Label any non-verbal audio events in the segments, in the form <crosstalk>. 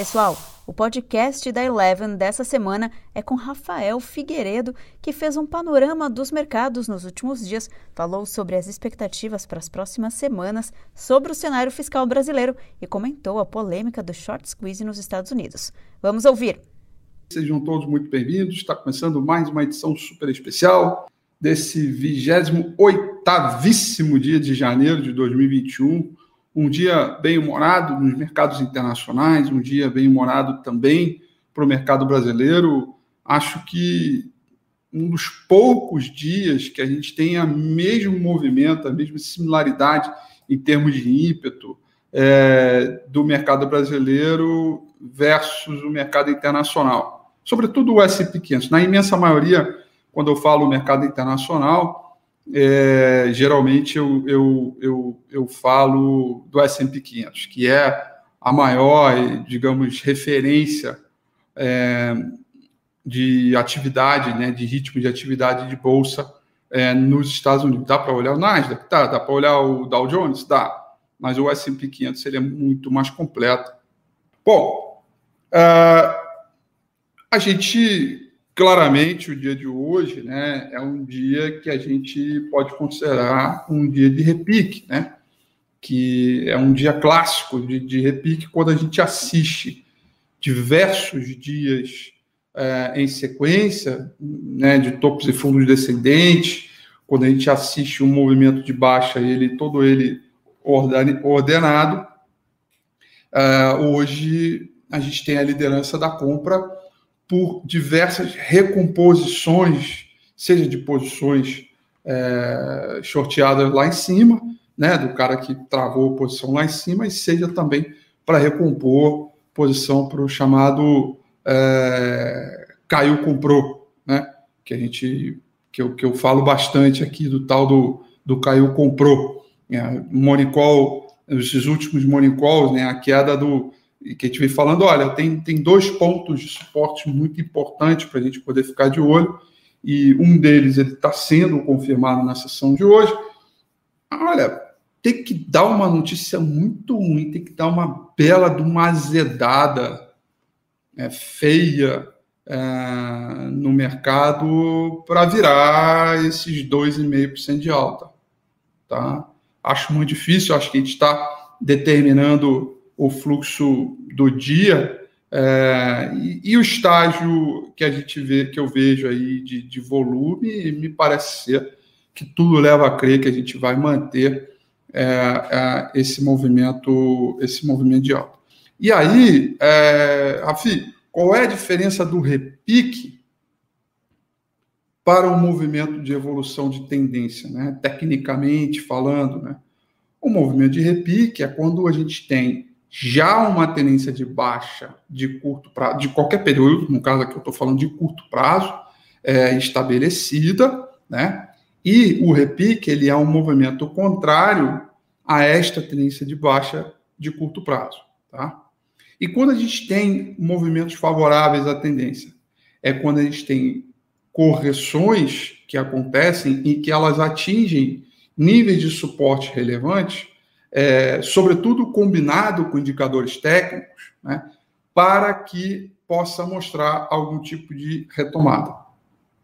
Pessoal, o podcast da Eleven dessa semana é com Rafael Figueiredo, que fez um panorama dos mercados nos últimos dias, falou sobre as expectativas para as próximas semanas, sobre o cenário fiscal brasileiro e comentou a polêmica do short squeeze nos Estados Unidos. Vamos ouvir. Sejam todos muito bem-vindos. Está começando mais uma edição super especial desse 28º dia de janeiro de 2021 um dia bem-humorado nos mercados internacionais, um dia bem-humorado também para o mercado brasileiro. Acho que um dos poucos dias que a gente tem a mesmo movimento, a mesma similaridade em termos de ímpeto é, do mercado brasileiro versus o mercado internacional. Sobretudo o S&P 500. Na imensa maioria, quando eu falo mercado internacional, é, geralmente eu, eu, eu, eu falo do S&P 500, que é a maior, digamos, referência é, de atividade, né, de ritmo de atividade de bolsa é, nos Estados Unidos. Dá para olhar o Nasdaq? Tá. Dá para olhar o Dow Jones? Dá. Mas o S&P 500 seria muito mais completo. Bom, uh, a gente claramente o dia de hoje né, é um dia que a gente pode considerar um dia de repique, né? que é um dia clássico de, de repique quando a gente assiste diversos dias é, em sequência, né, de topos e fundos descendentes, quando a gente assiste um movimento de baixa, ele todo ele ordenado. É, hoje a gente tem a liderança da compra por diversas recomposições, seja de posições é, shorteadas lá em cima, né, do cara que travou posição lá em cima, e seja também para recompor posição para o chamado é, caiu comprou, né, que a gente que eu, que eu falo bastante aqui do tal do, do caiu comprou, é, esses últimos Monicols, né, a queda do e que a gente vem falando, olha, tem, tem dois pontos de suporte muito importantes para a gente poder ficar de olho, e um deles ele está sendo confirmado na sessão de hoje. Olha, tem que dar uma notícia muito ruim, tem que dar uma bela de uma azedada é, feia é, no mercado para virar esses 2,5% de alta. Tá? Acho muito difícil, acho que a gente está determinando o fluxo do dia é, e, e, o estágio que a gente vê, que eu vejo aí de, de, volume, me parece ser que tudo leva a crer que a gente vai manter é, é, esse movimento, esse movimento de alta. E aí, é, Rafi, qual é a diferença do repique para o um movimento de evolução de tendência, né? Tecnicamente falando, né? O movimento de repique é quando a gente tem já uma tendência de baixa de curto prazo, de qualquer período, no caso aqui eu estou falando de curto prazo, é, estabelecida, né? E o repique ele é um movimento contrário a esta tendência de baixa de curto prazo, tá? E quando a gente tem movimentos favoráveis à tendência, é quando a gente tem correções que acontecem e que elas atingem níveis de suporte relevantes é, sobretudo combinado com indicadores técnicos, né, para que possa mostrar algum tipo de retomada.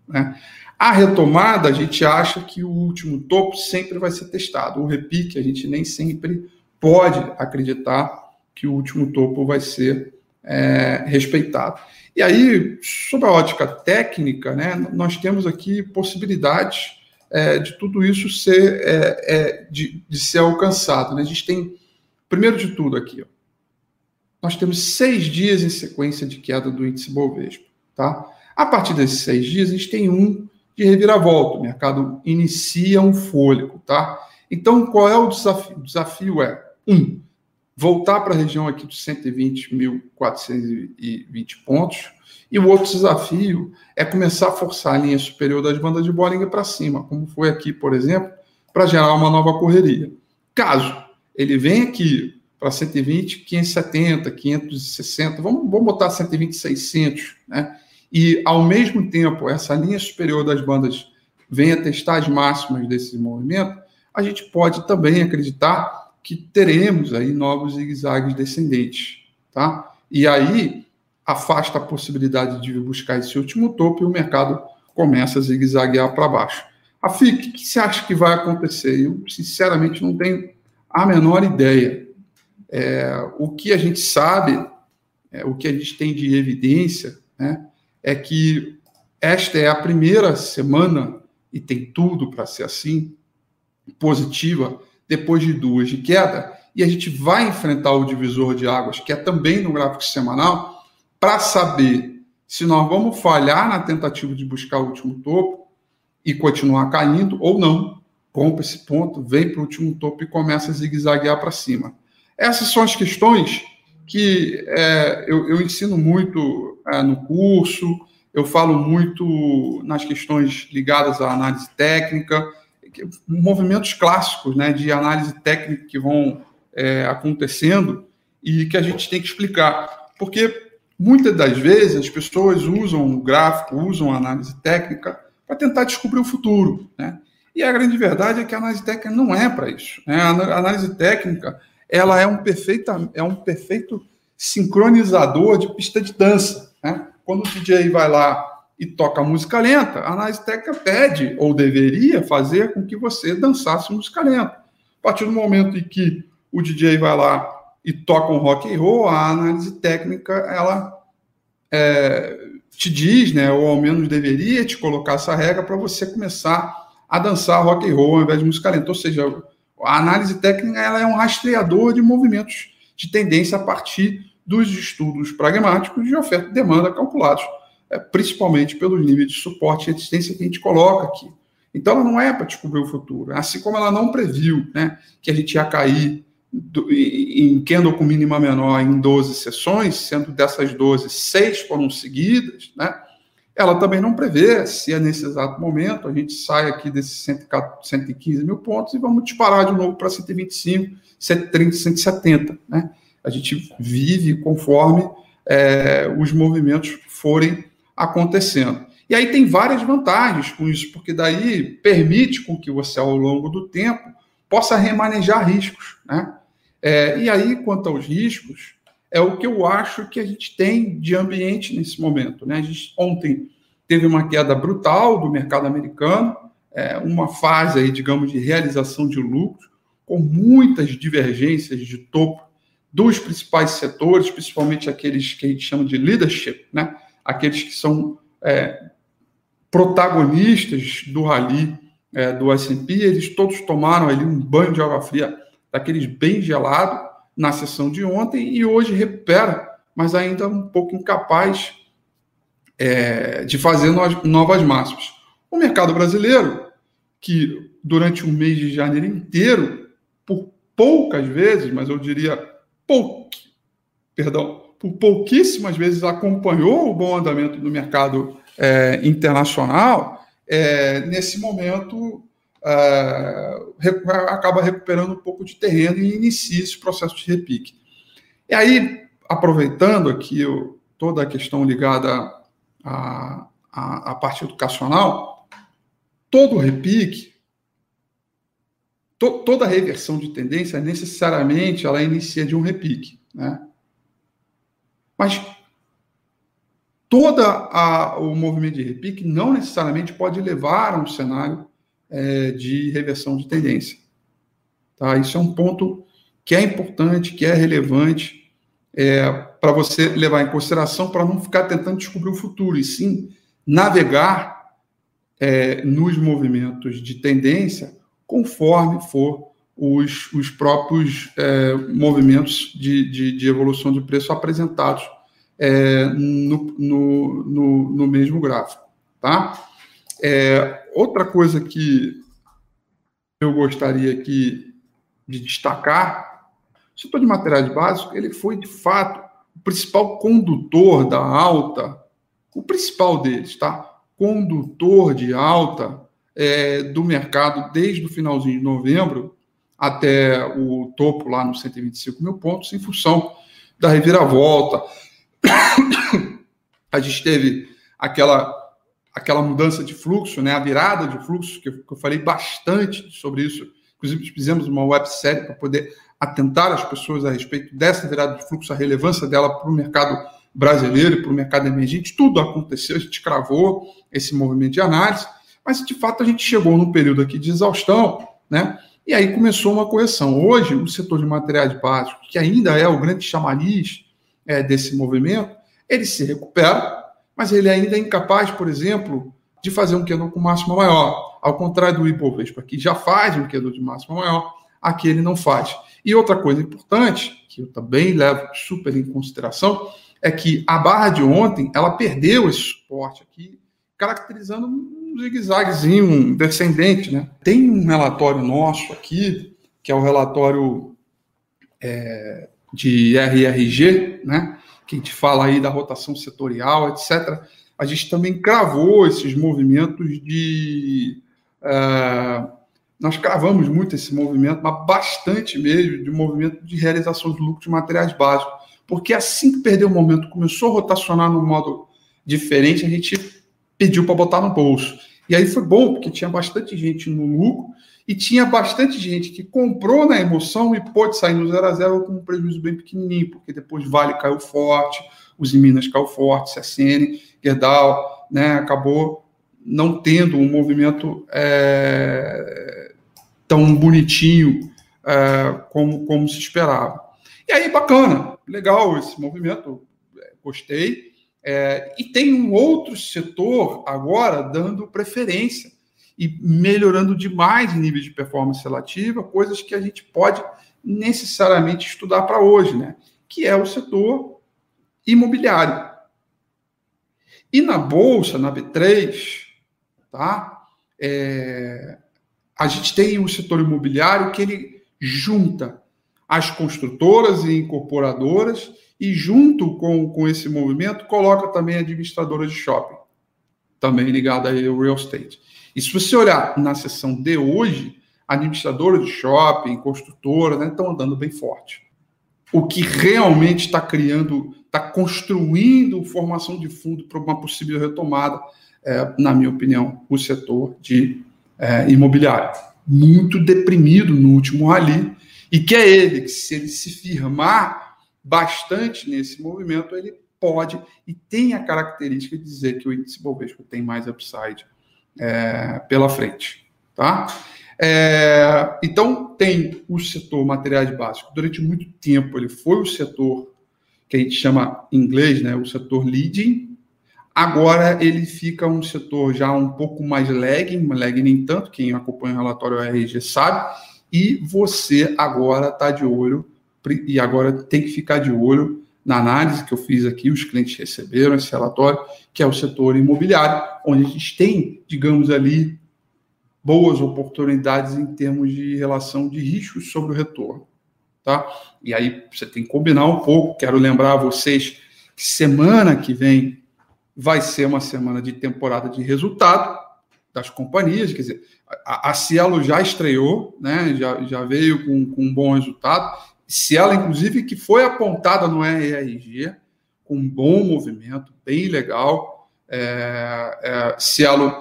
Né. A retomada, a gente acha que o último topo sempre vai ser testado. O repique, a gente nem sempre pode acreditar que o último topo vai ser é, respeitado. E aí, sob a ótica técnica, né, nós temos aqui possibilidades é, de tudo isso ser, é, é, de, de, ser alcançado. Né? A gente tem, primeiro de tudo aqui, ó, nós temos seis dias em sequência de queda do índice Bovespa. Tá? A partir desses seis dias, a gente tem um de reviravolta, o mercado inicia um fôlego. Tá? Então, qual é o desafio? O desafio é, um, voltar para a região aqui dos 120.420 pontos, e o outro desafio é começar a forçar a linha superior das bandas de Bollinger para cima, como foi aqui, por exemplo, para gerar uma nova correria. Caso ele venha aqui para 120, 570, 560, vamos, vamos botar 120, 600, né? E ao mesmo tempo essa linha superior das bandas venha testar as máximas desse movimento, a gente pode também acreditar que teremos aí novos zigue-zagues descendentes, tá? E aí afasta a possibilidade de buscar esse último topo e o mercado começa a zigue-zaguear para baixo. A FIC, o que você acha que vai acontecer? Eu, sinceramente, não tenho a menor ideia. É, o que a gente sabe, é, o que a gente tem de evidência, né, é que esta é a primeira semana, e tem tudo para ser assim, positiva, depois de duas de queda, e a gente vai enfrentar o divisor de águas, que é também no gráfico semanal, para saber se nós vamos falhar na tentativa de buscar o último topo e continuar caindo ou não. Compra esse ponto, vem para o último topo e começa a zigue-zaguear para cima. Essas são as questões que é, eu, eu, ensino muito é, no curso, eu falo muito nas questões ligadas à análise técnica, movimentos clássicos né, de análise técnica que vão é, acontecendo e que a gente tem que explicar. Porque Muitas das vezes as pessoas usam o gráfico, usam a análise técnica para tentar descobrir o futuro. Né? E a grande verdade é que a análise técnica não é para isso. Né? A análise técnica ela é um, perfeita, é um perfeito sincronizador de pista de dança. Né? Quando o DJ vai lá e toca música lenta, a análise técnica pede ou deveria fazer com que você dançasse música lenta. A partir do momento em que o DJ vai lá e tocam rock and roll, a análise técnica ela é, te diz, né, ou ao menos deveria te colocar essa regra para você começar a dançar rock and roll ao invés de música lenta. Ou seja, a análise técnica ela é um rastreador de movimentos de tendência a partir dos estudos pragmáticos de oferta e demanda calculados, é, principalmente pelos níveis de suporte e resistência que a gente coloca aqui. Então, ela não é para descobrir o futuro, assim como ela não previu né, que a gente ia cair em candle com mínima menor em 12 sessões, sendo dessas 12, 6 foram seguidas, né? ela também não prevê se é nesse exato momento a gente sai aqui desses 115 mil pontos e vamos disparar de novo para 125, 130, 170. Né? A gente vive conforme é, os movimentos forem acontecendo. E aí tem várias vantagens com isso, porque daí permite com que você, ao longo do tempo, possa remanejar riscos. Né? É, e aí, quanto aos riscos, é o que eu acho que a gente tem de ambiente nesse momento. Né? A gente ontem teve uma queda brutal do mercado americano, é, uma fase aí, digamos, de realização de lucros, com muitas divergências de topo dos principais setores, principalmente aqueles que a gente chama de leadership, né? aqueles que são é, protagonistas do rally é, do S&P, eles todos tomaram ali um banho de água fria, daqueles bem gelado, na sessão de ontem, e hoje recupera, mas ainda um pouco incapaz é, de fazer novas máximas. O mercado brasileiro, que durante o mês de janeiro inteiro, por poucas vezes, mas eu diria pou, perdão, por pouquíssimas vezes acompanhou o bom andamento do mercado é, internacional, é, nesse momento é, acaba recuperando um pouco de terreno e inicia esse processo de repique. E aí, aproveitando aqui o, toda a questão ligada à, à, à parte educacional, todo repique, to, toda reversão de tendência, necessariamente, ela inicia de um repique. Né? Mas todo o movimento de repique não necessariamente pode levar a um cenário é, de reversão de tendência. Tá? Isso é um ponto que é importante, que é relevante é, para você levar em consideração para não ficar tentando descobrir o futuro, e sim navegar é, nos movimentos de tendência conforme for os, os próprios é, movimentos de, de, de evolução de preço apresentados é, no, no, no, no, mesmo gráfico. Tá? É, outra coisa que eu gostaria aqui de destacar, o setor de materiais básicos, ele foi, de fato, o principal condutor da alta, o principal deles, tá? Condutor de alta é, do mercado desde o finalzinho de novembro até o topo lá nos 125 mil pontos, em função da reviravolta, <coughs> a gente teve aquela, aquela mudança de fluxo, né, a virada de fluxo, que eu, que eu falei bastante sobre isso. Inclusive, fizemos uma websérie para poder atentar as pessoas a respeito dessa virada de fluxo, a relevância dela para o mercado brasileiro e para o mercado emergente. Tudo aconteceu, a gente cravou esse movimento de análise, mas de fato a gente chegou num período aqui de exaustão, né? E aí começou uma correção. Hoje, o setor de materiais básicos, que ainda é o grande chamariz é, desse movimento, ele se recupera, mas ele ainda é incapaz, por exemplo, de fazer um quedor com máxima maior. Ao contrário do Ibovespa, que já faz um quedor de máxima maior, aqui ele não faz. E outra coisa importante, que eu também levo super em consideração, é que a barra de ontem, ela perdeu esse suporte aqui, caracterizando um zigue-zaguezinho, um descendente, né? Tem um relatório nosso aqui, que é o relatório é, de RRG, né? Que a gente fala aí da rotação setorial, etc. A gente também cravou esses movimentos de uh, nós cravamos muito esse movimento, mas bastante mesmo, de movimento de realização de lucro de materiais básicos. Porque assim que perdeu o momento, começou a rotacionar no modo diferente, a gente pediu para botar no bolso. E aí foi bom, porque tinha bastante gente no lucro e tinha bastante gente que comprou na emoção e pôde sair no 0 a 0 com um prejuízo bem pequenininho, porque depois Vale caiu forte, os Minas caiu forte, CSN, Gerdau, né, acabou não tendo um movimento é, tão bonitinho é, como, como se esperava. E aí, bacana, legal esse movimento, é, gostei. É, e tem um outro setor agora dando preferência e melhorando demais em nível de performance relativa, coisas que a gente pode necessariamente estudar para hoje, né? Que é o setor imobiliário. E na bolsa, na B3, Tá? É, a gente tem o setor imobiliário que ele junta as construtoras e incorporadoras e junto com, com esse movimento coloca também administradoras de shopping, também ligada ao real estate. E se você olhar na sessão de hoje, administradoras de shopping, construtoras, né, estão andando bem forte. O que realmente está criando, está construindo formação de fundo para uma possível retomada é, na minha opinião, o setor de é, imobiliário. Muito deprimido no último rally, e que é ele que, se ele se firmar bastante nesse movimento, ele pode e tem a característica de dizer que o índice Bovespa tem mais upside é, pela frente. Tá? É, então, tem o setor materiais básicos. Durante muito tempo, ele foi o setor que a gente chama em inglês, né, o setor leading, Agora ele fica um setor já um pouco mais lagging, lagging nem tanto, quem acompanha o relatório RG sabe, e você agora está de olho, e agora tem que ficar de olho na análise que eu fiz aqui, os clientes receberam esse relatório, que é o setor imobiliário, onde a gente tem, digamos ali, boas oportunidades em termos de relação de riscos sobre o retorno. Tá? E aí você tem que combinar um pouco, quero lembrar a vocês que semana que vem vai ser uma semana de temporada de resultado das companhias, quer dizer, a, Cielo já estreou, né, já, já veio com, com um bom resultado, Cielo, inclusive, que foi apontada no RRG, com um bom movimento, bem legal, é, é, Cielo,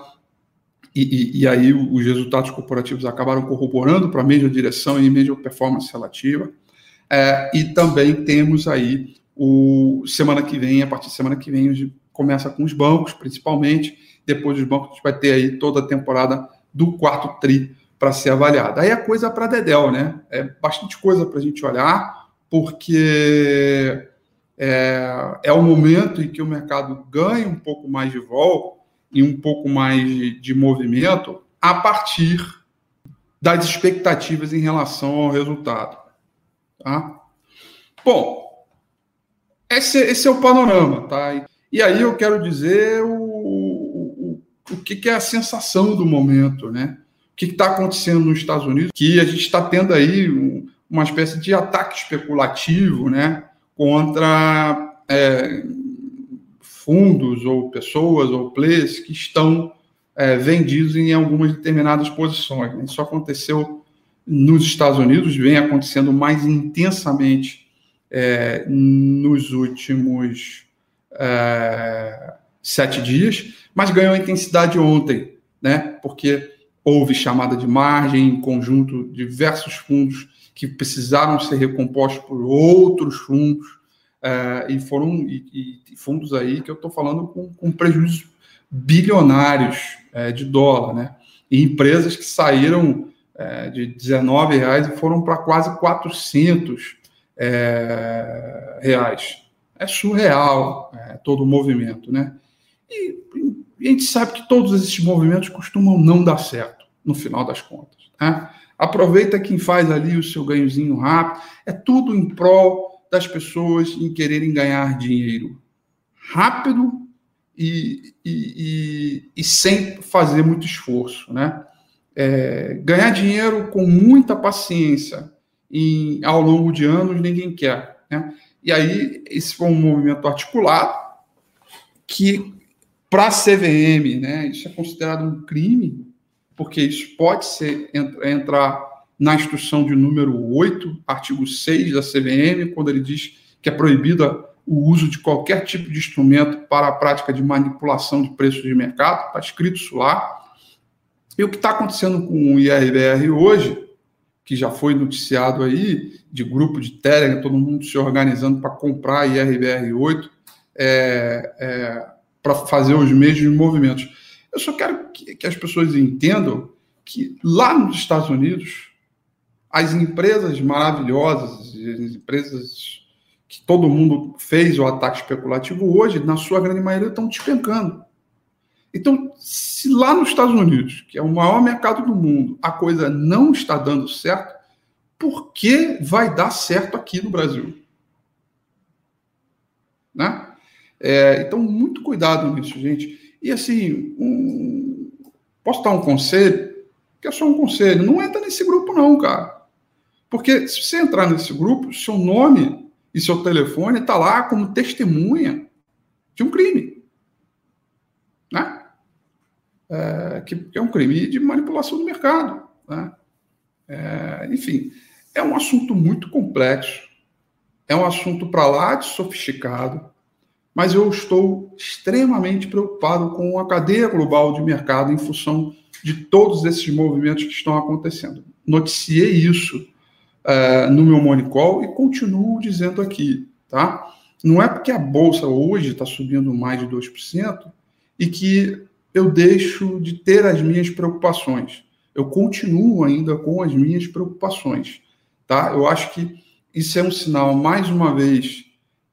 e, e, e, aí os resultados corporativos acabaram corroborando para a mesma direção e mesma performance relativa, é, e também temos aí o semana que vem, a partir de semana que vem, começa com os bancos, principalmente. Depois dos bancos, a gente vai ter aí toda a temporada do quarto TRI para ser avaliada. Aí a coisa para Dedel, né? É bastante coisa para a gente olhar, porque é, é o momento em que o mercado ganha um pouco mais de vol e um pouco mais de, de movimento a partir das expectativas em relação ao resultado. Tá? Bom, esse, esse é o panorama, tá? E aí eu quero dizer o, o, o que, que é a sensação do momento, né? O que está acontecendo nos Estados Unidos, que a gente está tendo aí um, uma espécie de ataque especulativo, né? Contra é, fundos ou pessoas ou players que estão é, vendidos em algumas determinadas posições. Isso aconteceu nos Estados Unidos, vem acontecendo mais intensamente é, nos últimos é, sete dias, mas ganhou intensidade ontem, né? Porque houve chamada de margem em conjunto, diversos fundos que precisaram ser recompostos por outros fundos, é, e foram e, e, fundos aí que eu estou falando com, com prejuízos bilionários é, de dólar, né? E empresas que saíram é, de 19 reais e foram para quase 400 é, reais. É surreal todo o movimento, né? E, a gente sabe que todos esses movimentos costumam não dar certo, no final das contas. Né? Aproveita quem faz ali o seu ganhozinho rápido. É tudo em prol das pessoas em quererem ganhar dinheiro rápido e, e, e, e sem fazer muito esforço, né? É, ganhar dinheiro com muita paciência em, ao longo de anos ninguém quer, né? E aí esse foi um movimento articulado que para a CVM, né? Isso é considerado um crime porque isso pode ser entrar na instrução de número 8, artigo 6 da CVM, quando ele diz que é proibida o uso de qualquer tipo de instrumento para a prática de manipulação de preços de mercado, está escrito isso lá. E o que está acontecendo com o IRBR hoje, que já foi noticiado aí, de grupo de Telegram, todo mundo se organizando para comprar IRBR 8, é, é, para fazer os mesmos movimentos. Eu só quero que, que as pessoas entendam que lá nos Estados Unidos, as empresas maravilhosas, as empresas que todo mundo fez o ataque especulativo hoje, na sua grande maioria, estão despencando. Então, se lá nos Estados Unidos, que é o maior mercado do mundo, a coisa não está dando certo, por que vai dar certo aqui no Brasil? Né? É, então, muito cuidado nisso, gente. E assim, um, posso dar um conselho? Que é só um conselho. Não entra nesse grupo, não, cara. Porque se você entrar nesse grupo, seu nome e seu telefone está lá como testemunha de um crime. Né? É, que é um crime de manipulação do mercado. Né? É, enfim, é um assunto muito complexo, é um assunto para lá de sofisticado, mas eu estou extremamente preocupado com a cadeia global de mercado em função de todos esses movimentos que estão acontecendo. Noticiei isso uh, no meu Monicol e continuo dizendo aqui, tá? Não é porque a bolsa hoje está subindo mais de 2% e que eu deixo de ter as minhas preocupações. Eu continuo ainda com as minhas preocupações, tá? Eu acho que isso é um sinal, mais uma vez,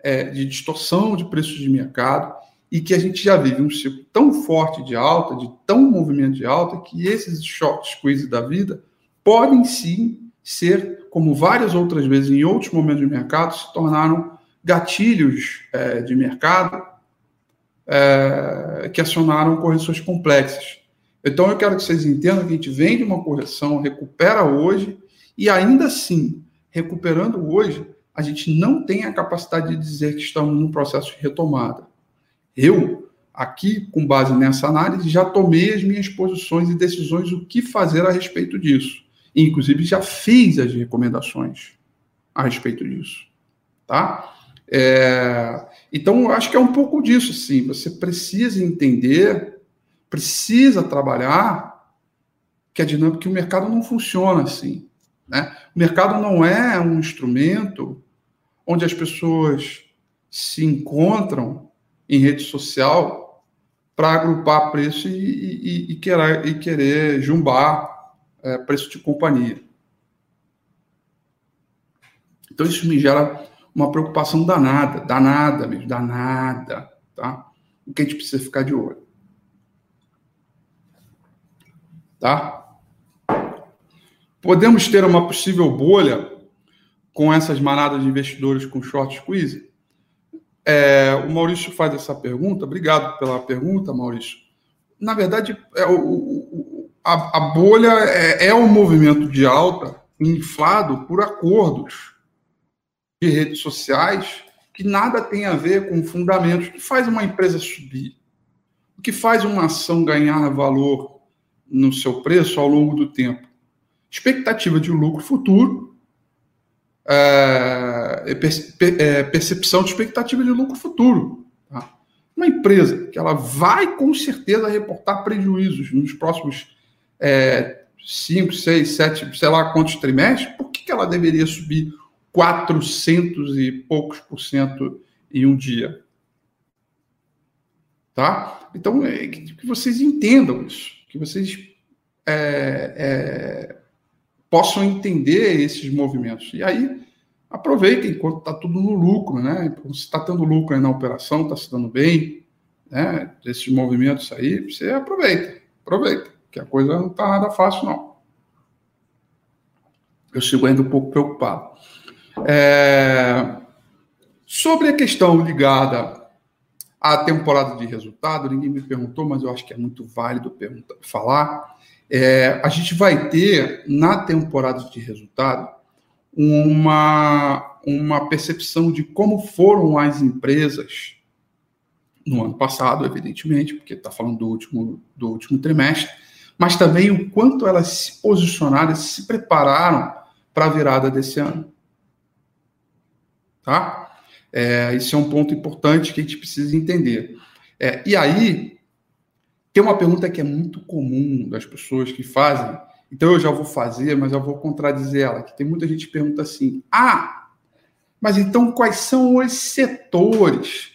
é, de distorção de preços de mercado e que a gente já vive um ciclo tão forte de alta, de tão movimento de alta, que esses short squeeze da vida podem sim ser, como várias outras vezes em outros momentos de mercado, se tornaram gatilhos é, de mercado é, que acionaram correções complexas. Então, eu quero que vocês entendam que a gente vem de uma correção, recupera hoje, e ainda assim, recuperando hoje, a gente não tem a capacidade de dizer que estamos num processo de retomada. Eu, aqui, com base nessa análise, já tomei as minhas posições e decisões o que fazer a respeito disso inclusive já fiz as recomendações a respeito disso, tá? É, então, acho que é um pouco disso, sim. Você precisa entender, precisa trabalhar que a dinâmica, que o mercado não funciona assim. Né? O mercado não é um instrumento onde as pessoas se encontram em rede social para agrupar preço e, e, e, querer, e querer jumbar é, preço de companhia. Então isso me gera uma preocupação danada, danada mesmo, danada, tá? O que a gente precisa ficar de olho. Tá? Podemos ter uma possível bolha com essas manadas de investidores com short squeeze? É, o Maurício faz essa pergunta. Obrigado pela pergunta, Maurício. Na verdade, é, o, a, a bolha é, é um movimento de alta inflado por acordos de redes sociais que nada tem a ver com fundamentos. O que faz uma empresa subir? O que faz uma ação ganhar valor no seu preço ao longo do tempo? Expectativa de lucro futuro, é, é, percepção de expectativa de lucro futuro. Tá? Uma empresa que ela vai com certeza reportar prejuízos nos próximos é, 5, 6, 7, sei lá quantos trimestres, por que, que ela deveria subir 400 e poucos por cento em um dia? Tá? Então, é, que vocês entendam isso, que vocês é, é, possam entender esses movimentos. E aí, aproveitem enquanto está tudo no lucro, né? Se está tendo lucro na operação, está se dando bem, né? Esses movimentos aí, você aproveita, aproveita, que a coisa não está nada fácil, não. Eu sigo ainda um pouco preocupado. É... Sobre a questão ligada à temporada de resultado, ninguém me perguntou, mas eu acho que é muito válido falar. É, a gente vai ter, na temporada de resultado, uma, uma percepção de como foram as empresas no ano passado, evidentemente, porque está falando do último, do último trimestre, mas também o quanto elas se posicionaram, se prepararam para a virada desse ano. Tá? É, isso é um ponto importante que a gente precisa entender. É, e aí, tem uma pergunta que é muito comum das pessoas que fazem, então eu já vou fazer, mas eu vou contradizer ela, que tem muita gente que pergunta assim: ah, mas então quais são os setores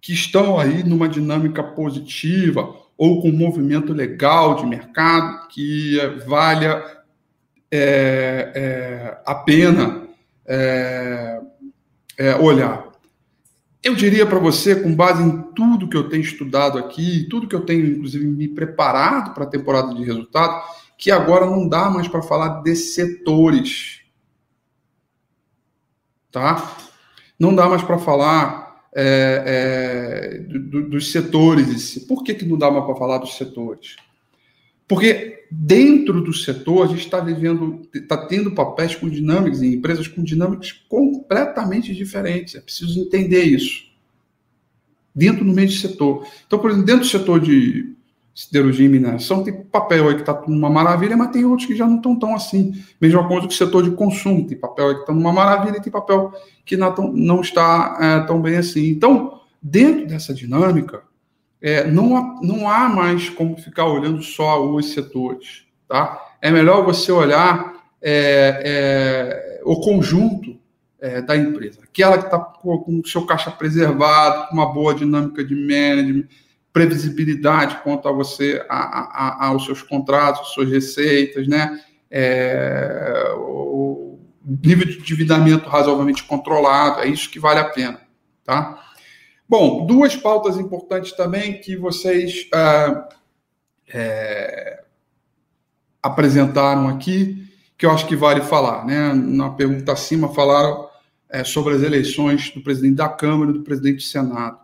que estão aí numa dinâmica positiva ou com movimento legal de mercado que valha é, é, a pena é olhar? Eu diria para você, com base em tudo que eu tenho estudado aqui, tudo que eu tenho, inclusive, me preparado para a temporada de resultado, que agora não dá mais para falar de setores. Tá? Não dá mais para falar é, é, do, dos setores. Por que, que não dá mais para falar dos setores? Porque dentro do setor a gente está vivendo, está tendo papéis com dinâmicas em empresas com dinâmicas completamente diferentes. É preciso entender isso. Dentro do meio de setor. Então, por exemplo, dentro do setor de siderurgia e mineração, tem papel aí que está numa maravilha, mas tem outros que já não estão tão assim. Mesma coisa que o setor de consumo, tem papel aí que está numa maravilha e tem papel que não, não está é, tão bem assim. Então, dentro dessa dinâmica, é, não, há, não há mais como ficar olhando só os setores. Tá? É melhor você olhar é, é, o conjunto é, da empresa. Aquela que está com o seu caixa preservado, com uma boa dinâmica de management, previsibilidade quanto a você, a, a, aos seus contratos, suas receitas, né? É, o nível de endividamento razoavelmente controlado, é isso que vale a pena, tá? Bom, duas pautas importantes também que vocês ah, é, apresentaram aqui, que eu acho que vale falar. Né? Na pergunta acima, falaram é, sobre as eleições do presidente da Câmara e do presidente do Senado.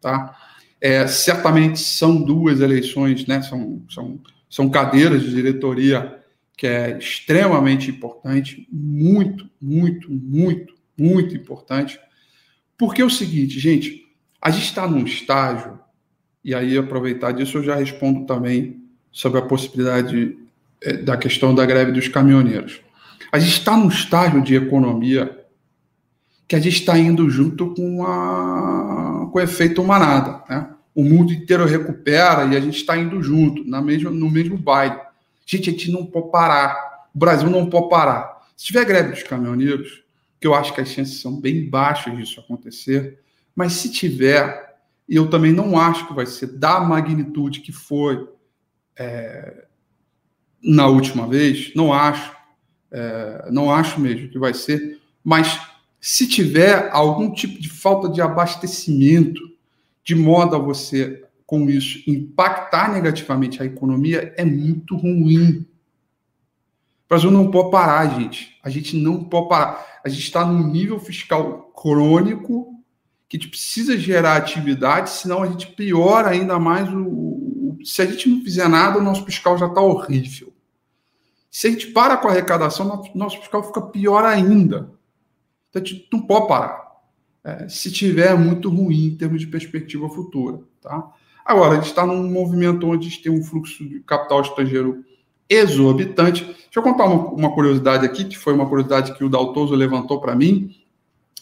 Tá? É, certamente são duas eleições, né? são, são, são cadeiras de diretoria que é extremamente importante, muito, muito, muito, muito importante. Porque é o seguinte, gente, a gente está num estágio, e aí aproveitar disso eu já respondo também sobre a possibilidade é, da questão da greve dos caminhoneiros. A gente está num estágio de economia que a gente está indo junto com, a, com o efeito manada. Né? O mundo inteiro recupera e a gente está indo junto, na mesma, no mesmo baile. Gente, a gente não pode parar. O Brasil não pode parar. Se tiver greve dos caminhoneiros, que eu acho que as chances são bem baixas disso acontecer, mas se tiver, e eu também não acho que vai ser da magnitude que foi é, na última vez, não acho, é, não acho mesmo que vai ser, mas se tiver algum tipo de falta de abastecimento, de modo a você, com isso, impactar negativamente a economia, é muito ruim. O Brasil não pode parar, gente. A gente não pode parar. A gente está num nível fiscal crônico que a gente precisa gerar atividade, senão a gente piora ainda mais o, o se a gente não fizer nada, o nosso fiscal já está horrível. Se a gente para com a arrecadação, nosso, fiscal fica pior ainda. Então a gente não pode parar. É, se tiver, é muito ruim em termos de perspectiva futura. Tá? Agora, a gente está num movimento onde a gente tem um fluxo de capital estrangeiro exorbitante. Deixa eu contar uma, uma curiosidade aqui, que foi uma curiosidade que o Daltoso levantou para mim,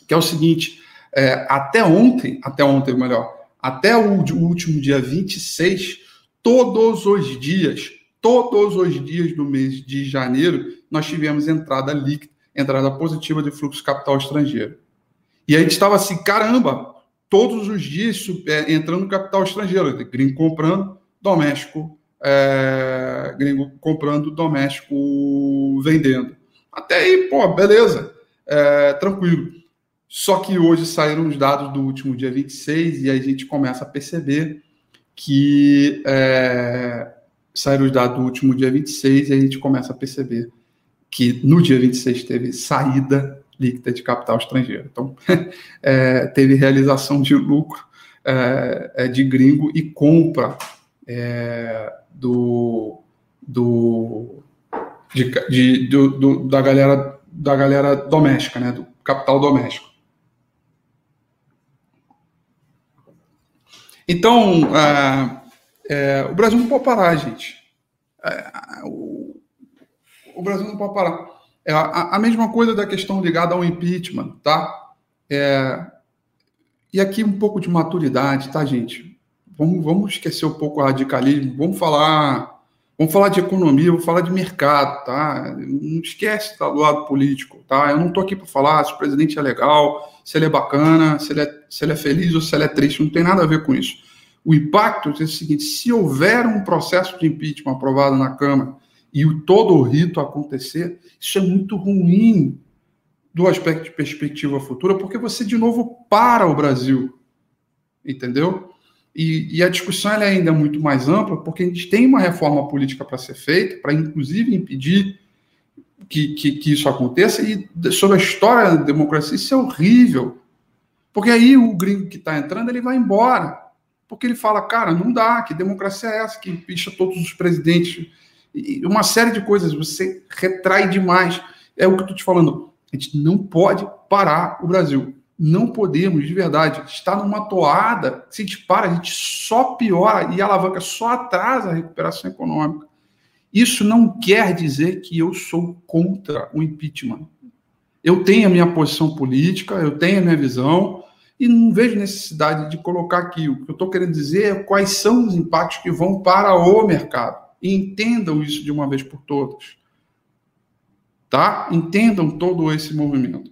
que é o seguinte: é, até ontem, até ontem, melhor, até o, último dia 26, todos os dias, todos os dias do mês de janeiro, nós tivemos entrada líquida, entrada positiva de fluxo capital estrangeiro. E a gente estava assim, caramba, todos os dias é, entrando capital estrangeiro, gringo comprando, doméstico, é, gringo comprando, doméstico vendendo. Até aí, pô, beleza, é, tranquilo. Só que hoje saíram os dados do último dia 26 e a gente começa a perceber que é, saíram os dados do último dia 26 e a gente começa a perceber que no dia 26 teve saída líquida de capital estrangeiro. Então, <laughs> é, teve realização de lucro é, é, de gringo e compra é, do, do, de, de, do, do, da, galera, da galera doméstica, né, do capital doméstico. Então, é, o Brasil não pode parar, gente. É, o, o, Brasil não pode parar. É a, a, mesma coisa da questão ligada ao impeachment, tá? É, e aqui um pouco de maturidade, tá, gente? Vamos, vamos esquecer um pouco o radicalismo, vamos falar Vamos falar de economia, vou falar de mercado, tá? Não esquece tá, do lado político, tá? Eu não estou aqui para falar se o presidente é legal, se ele é bacana, se ele é, se ele é feliz ou se ele é triste, não tem nada a ver com isso. O impacto é o seguinte: se houver um processo de impeachment aprovado na Câmara e o, todo o rito acontecer, isso é muito ruim do aspecto de perspectiva futura, porque você de novo para o Brasil, entendeu? E, e, a discussão é ainda muito mais ampla, porque a gente tem uma reforma política para ser feita, para inclusive impedir que, que, que, isso aconteça, e sobre a história da democracia, isso é horrível. Porque aí o gringo que está entrando, ele vai embora. Porque ele fala, cara, não dá, que democracia é essa que picha todos os presidentes? E uma série de coisas, você retrai demais. É o que eu estou te falando. A gente não pode parar o Brasil. Não podemos, de verdade. Está numa toada. Se a gente para, a gente só piora e a alavanca só atrasa a recuperação econômica. Isso não quer dizer que eu sou contra o impeachment. Eu tenho a minha posição política, eu tenho a minha visão e não vejo necessidade de colocar aqui. O que eu estou querendo dizer é quais são os impactos que vão para o mercado. E entendam isso de uma vez por todas. Tá? Entendam todo esse movimento.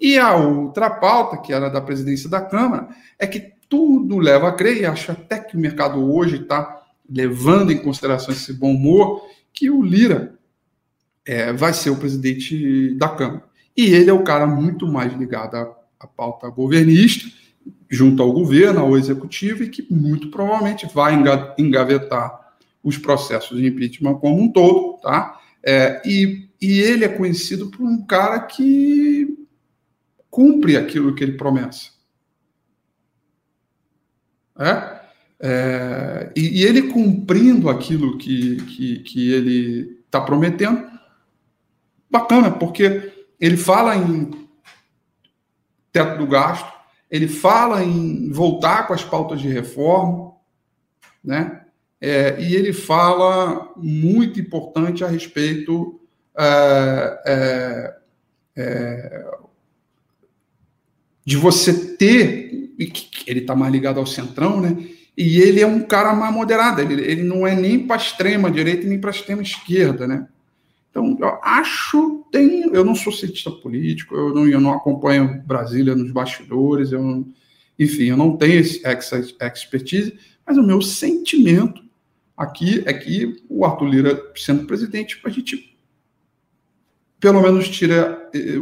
E a outra pauta, que era da presidência da Câmara, é que tudo leva a crer, e acho até que o mercado hoje está levando em consideração esse bom humor, que o Lira é, vai ser o presidente da Câmara. E ele é o cara muito mais ligado à, à pauta governista, junto ao governo, ao executivo, e que muito provavelmente vai engavetar os processos de impeachment como um todo, tá? É, e, e ele é conhecido por um cara que cumpre aquilo que ele promessa. É? é e, e, ele cumprindo aquilo que, que, que ele está prometendo, bacana, porque ele fala em teto do gasto, ele fala em voltar com as pautas de reforma, né? É, e ele fala muito importante a respeito é, é, é de você ter. Ele está mais ligado ao centrão, né? E ele é um cara mais moderado, ele, ele não é nem para extrema direita nem para extrema esquerda, né? Então, eu acho, tem, eu não sou cientista político, eu não, eu não acompanho Brasília nos bastidores, eu não, enfim, eu não tenho esse expertise, mas o meu sentimento aqui é que o Arthur Lira, sendo presidente, a gente pelo menos tira eh,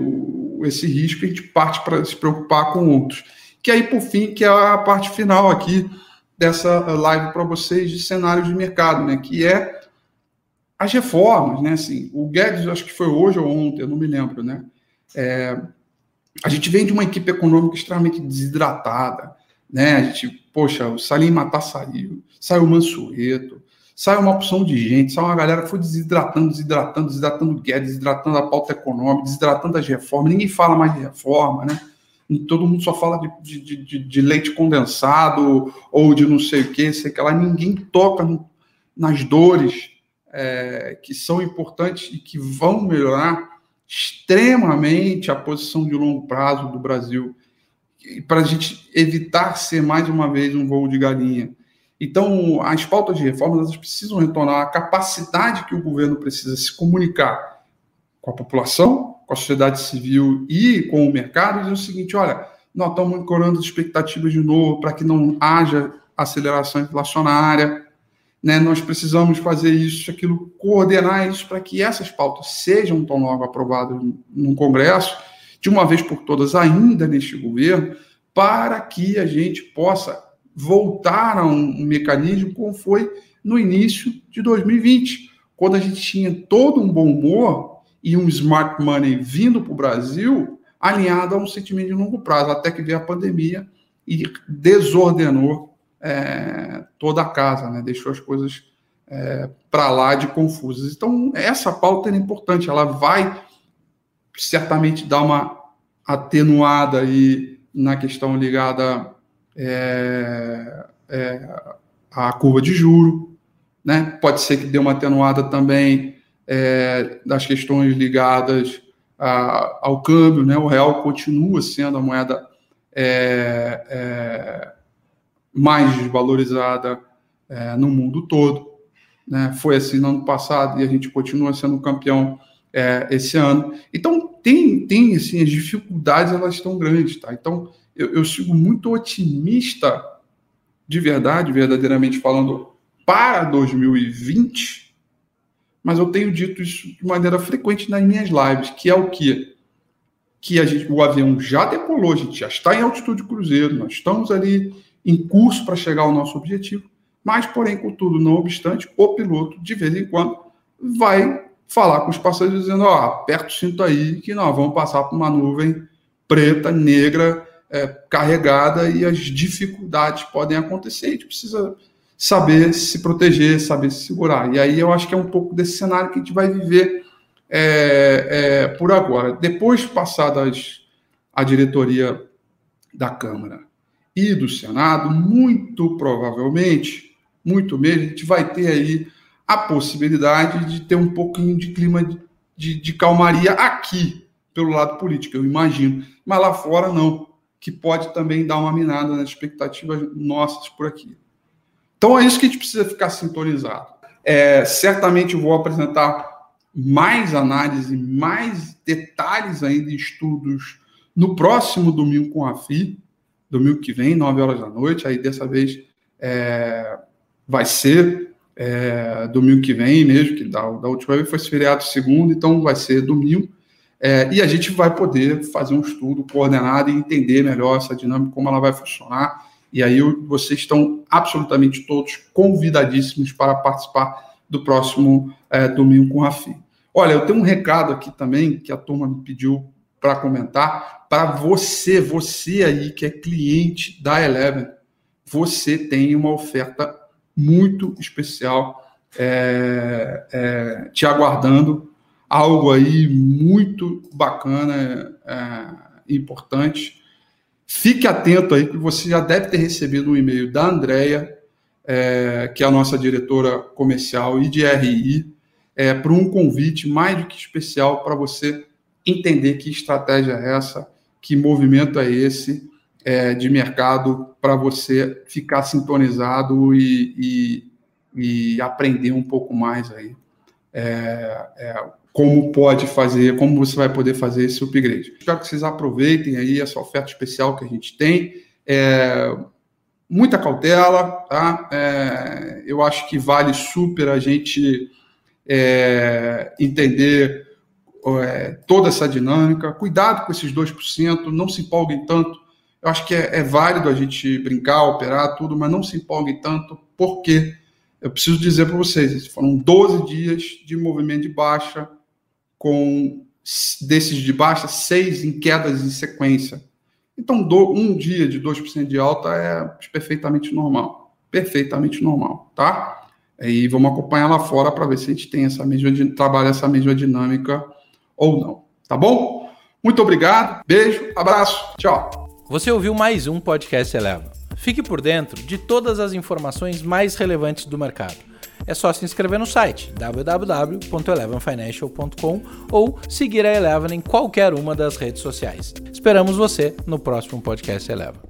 esse risco, a gente parte para se preocupar com outros. Que aí, por fim, que é a parte final aqui dessa live para vocês de cenários de mercado, né? Que é as reformas, né? Assim, o Guedes, acho que foi hoje ou ontem, eu não me lembro, né? É, a gente vem de uma equipe econômica extremamente desidratada, né? A gente, poxa, o Salim Matar saiu, saiu o Mansueto, sai uma opção de gente, sai uma galera que foi desidratando, desidratando, desidratando o Guedes, desidratando a pauta econômica, desidratando as reformas, ninguém fala mais de reforma, né? Todo mundo só fala de, de, de, de leite condensado ou de não sei o que, sei que lá, ninguém toca nas dores é, que são importantes e que vão melhorar extremamente a posição de longo prazo do Brasil, para a gente evitar ser mais uma vez um voo de galinha. Então, as pautas de reformas precisam retornar à capacidade que o governo precisa se comunicar com a população, com a sociedade civil e com o mercado, dizer o seguinte: olha, nós estamos monitorando as expectativas de novo para que não haja aceleração inflacionária, né? Nós precisamos fazer isso, aquilo, coordenar isso para que essas pautas sejam tão logo aprovadas no Congresso, de uma vez por todas, ainda neste governo, para que a gente possa voltar a um, um mecanismo como foi no início de 2020, quando a gente tinha todo um bom humor e um smart money vindo para o Brasil, alinhado a um sentimento de longo prazo, até que veio a pandemia e desordenou é, toda a casa, né? deixou as coisas é, para lá de confusas. Então, essa pauta é importante, ela vai certamente dar uma atenuada aí na questão ligada é, é, à curva de juro, né? Pode ser que dê uma atenuada também é, das questões ligadas a, ao câmbio, né? O real continua sendo a moeda é, é, mais desvalorizada é, no mundo todo. Né? Foi assim no ano passado e a gente continua sendo campeão é, esse ano. Então, tem, tem assim, as dificuldades elas estão grandes. Tá? Então, eu, eu sigo muito otimista, de verdade, verdadeiramente falando, para 2020, mas eu tenho dito isso de maneira frequente nas minhas lives, que é o que? Que a gente, o avião já decolou, a gente já está em altitude cruzeiro, nós estamos ali em curso para chegar ao nosso objetivo, mas, porém, contudo, não obstante, o piloto, de vez em quando, vai falar com os passageiros dizendo, ó, oh, aperta o cinto aí que nós vamos passar por uma nuvem preta, negra, é, carregada e as dificuldades podem acontecer. A gente precisa saber se proteger, saber se segurar. E aí eu acho que é um pouco desse cenário que a gente vai viver é, é, por agora. Depois passadas a diretoria da Câmara e do Senado, muito provavelmente, muito mesmo, a gente vai ter aí a possibilidade de ter um pouquinho de clima de, de, de calmaria aqui, pelo lado político, eu imagino. Mas lá fora, não. Que pode também dar uma minada nas expectativas nossas por aqui. Então é isso que a gente precisa ficar sintonizado. É, certamente vou apresentar mais análise, mais detalhes ainda, estudos no próximo domingo com a FI domingo que vem, 9 horas da noite. Aí dessa vez é, vai ser é, domingo que vem mesmo, que da, da última vez foi feriado segundo, então vai ser domingo. É, e a gente vai poder fazer um estudo coordenado e entender melhor essa dinâmica, como ela vai funcionar. E aí vocês estão absolutamente todos convidadíssimos para participar do próximo é, domingo com a FI. Olha, eu tenho um recado aqui também que a turma me pediu para comentar. Para você, você aí que é cliente da Eleven, você tem uma oferta muito especial é, é, te aguardando. Algo aí muito bacana, é, importante. Fique atento aí, que você já deve ter recebido um e-mail da Andrea, é, que é a nossa diretora comercial e de RI, é, para um convite mais do que especial para você entender que estratégia é essa, que movimento é esse é, de mercado para você ficar sintonizado e, e, e, aprender um pouco mais aí. É, é, como pode fazer, como você vai poder fazer esse upgrade. Espero que vocês aproveitem aí essa oferta especial que a gente tem. É, muita cautela, tá? É, eu acho que vale super a gente é, entender é, toda essa dinâmica. Cuidado com esses 2%, não se empolguem tanto. Eu acho que é, é, válido a gente brincar, operar, tudo, mas não se empolguem tanto, porque eu preciso dizer para vocês: foram 12 dias de movimento de baixa, com desses de baixa, seis em quedas em sequência. Então, do, um dia de 2% de alta é perfeitamente normal. Perfeitamente normal, tá? E vamos acompanhar lá fora para ver se a gente tem essa mesma, trabalha essa mesma dinâmica ou não. Tá bom? Muito obrigado, beijo, abraço, tchau. Você ouviu mais um podcast Eleva. Fique por dentro de todas as informações mais relevantes do mercado. É só se inscrever no site www.elevenfinancial.com ou seguir a Eleven em qualquer uma das redes sociais. Esperamos você no próximo podcast Eleva.